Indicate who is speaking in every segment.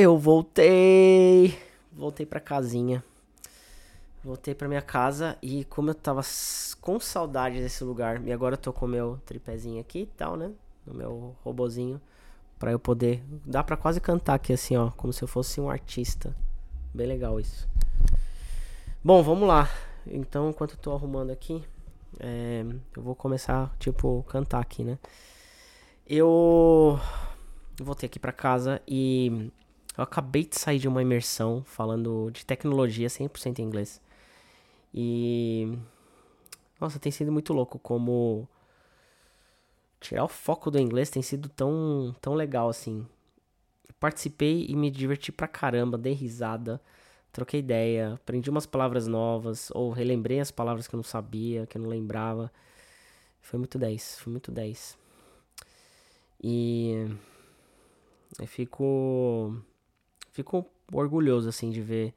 Speaker 1: Eu voltei. Voltei pra casinha. Voltei pra minha casa e como eu tava com saudade desse lugar, e agora eu tô com o meu tripézinho aqui e tal, né? No meu robozinho. Pra eu poder. Dá pra quase cantar aqui assim, ó. Como se eu fosse um artista. Bem legal isso. Bom, vamos lá. Então, enquanto eu tô arrumando aqui, é, eu vou começar, tipo, cantar aqui, né? Eu voltei aqui pra casa e eu acabei de sair de uma imersão falando de tecnologia 100% em inglês. E. Nossa, tem sido muito louco como. Tirar o foco do inglês tem sido tão, tão legal assim. Participei e me diverti pra caramba, dei risada, troquei ideia, aprendi umas palavras novas, ou relembrei as palavras que eu não sabia, que eu não lembrava. Foi muito 10, foi muito 10. E eu fico fico orgulhoso assim de ver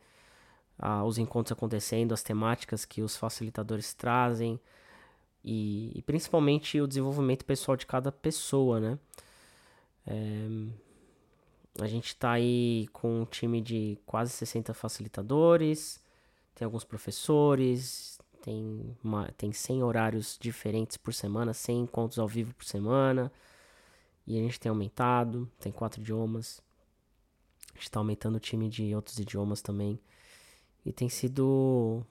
Speaker 1: ah, os encontros acontecendo, as temáticas que os facilitadores trazem e, e principalmente o desenvolvimento pessoal de cada pessoa, né? É, a gente está aí com um time de quase 60 facilitadores, tem alguns professores, tem, uma, tem 100 horários diferentes por semana, 100 encontros ao vivo por semana, e a gente tem aumentado, tem quatro idiomas, a gente está aumentando o time de outros idiomas também. E tem sido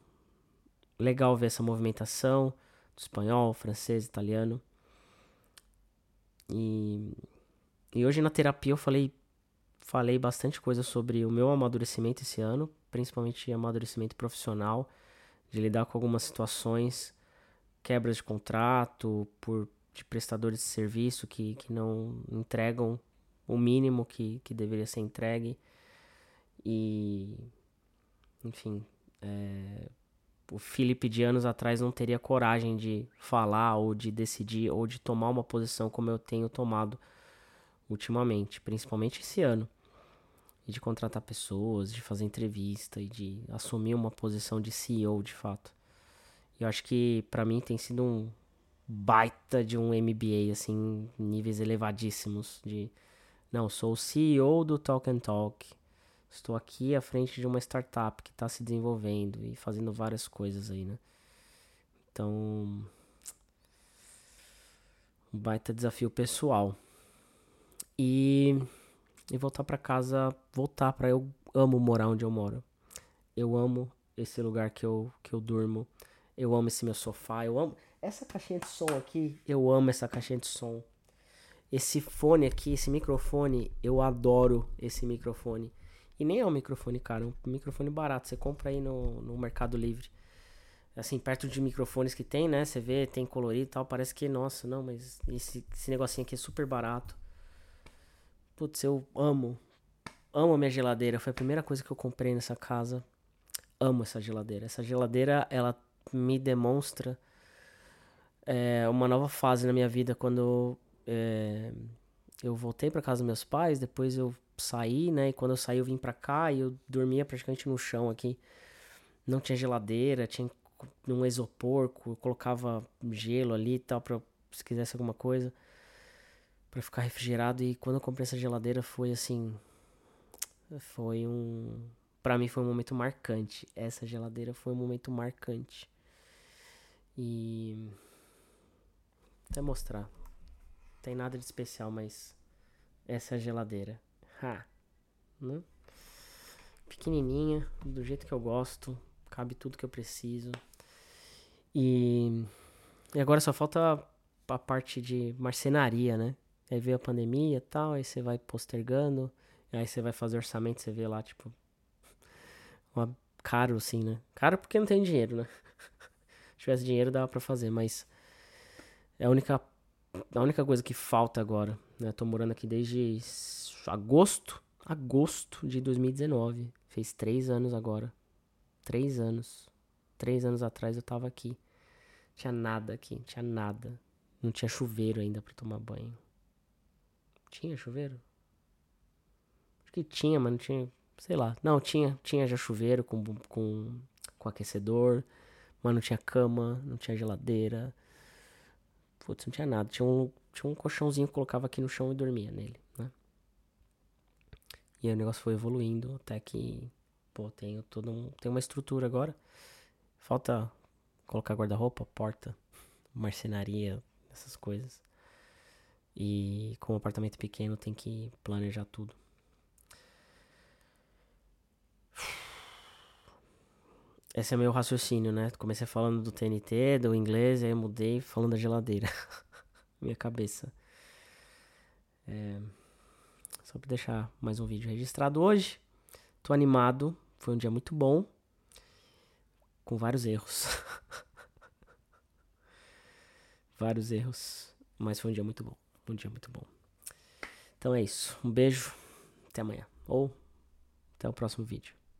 Speaker 1: legal ver essa movimentação do espanhol, francês, italiano. E, e hoje na terapia eu falei, falei bastante coisa sobre o meu amadurecimento esse ano, principalmente amadurecimento profissional, de lidar com algumas situações, quebras de contrato, por de prestadores de serviço que, que não entregam o mínimo que, que deveria ser entregue. E enfim, é, o Felipe de anos atrás não teria coragem de falar ou de decidir ou de tomar uma posição como eu tenho tomado ultimamente, principalmente esse ano. E de contratar pessoas, de fazer entrevista e de assumir uma posição de CEO de fato. Eu acho que para mim tem sido um baita de um MBA assim, níveis elevadíssimos de não, sou o CEO do Talk and Talk Estou aqui à frente de uma startup que está se desenvolvendo e fazendo várias coisas aí, né? Então, um baita desafio pessoal. E, e voltar para casa, voltar para eu amo morar onde eu moro. Eu amo esse lugar que eu que eu durmo. Eu amo esse meu sofá, eu amo essa caixinha de som aqui, eu amo essa caixinha de som. Esse fone aqui, esse microfone, eu adoro esse microfone. E nem é um microfone caro, é um microfone barato. Você compra aí no, no Mercado Livre. Assim, perto de microfones que tem, né? Você vê, tem colorido e tal. Parece que, nossa, não, mas esse, esse negocinho aqui é super barato. Putz, eu amo. Amo a minha geladeira. Foi a primeira coisa que eu comprei nessa casa. Amo essa geladeira. Essa geladeira, ela me demonstra é, uma nova fase na minha vida. Quando é, eu voltei para casa dos meus pais, depois eu saí, né? E quando eu saí eu vim pra cá e eu dormia praticamente no chão aqui. Não tinha geladeira, tinha um isopor, eu colocava gelo ali e tal, pra, se quisesse alguma coisa, para ficar refrigerado. E quando eu comprei essa geladeira foi assim. Foi um. Pra mim foi um momento marcante. Essa geladeira foi um momento marcante. E. Até mostrar. Tem nada de especial, mas. Essa é a geladeira. Ha. Né? Pequenininha, do jeito que eu gosto, cabe tudo que eu preciso. E, e agora só falta a parte de marcenaria, né? Aí veio a pandemia e tal, aí você vai postergando, aí você vai fazer orçamento, você vê lá, tipo, uma, caro assim, né? Caro porque não tem dinheiro, né? Se tivesse dinheiro dava pra fazer, mas é a única, a única coisa que falta agora, né? Tô morando aqui desde agosto, agosto de 2019. Fez três anos agora. Três anos. Três anos atrás eu tava aqui. Tinha nada aqui, tinha nada. Não tinha chuveiro ainda para tomar banho. Tinha chuveiro? Acho que tinha, mas não tinha. Sei lá. Não, tinha. Tinha já chuveiro com, com, com aquecedor. Mas não tinha cama, não tinha geladeira. Putz, não tinha nada. Tinha um, tinha um colchãozinho que colocava aqui no chão e dormia nele, né? E aí o negócio foi evoluindo até que, pô, tenho todo um, uma estrutura agora. Falta colocar guarda-roupa, porta, marcenaria, essas coisas. E com um apartamento pequeno tem que planejar tudo. Esse é meu raciocínio, né? Comecei falando do TNT, do inglês, aí mudei falando da geladeira. Minha cabeça. É... Só pra deixar mais um vídeo registrado hoje. Tô animado. Foi um dia muito bom. Com vários erros. vários erros. Mas foi um dia muito bom. Um dia muito bom. Então é isso. Um beijo. Até amanhã. Ou até o próximo vídeo.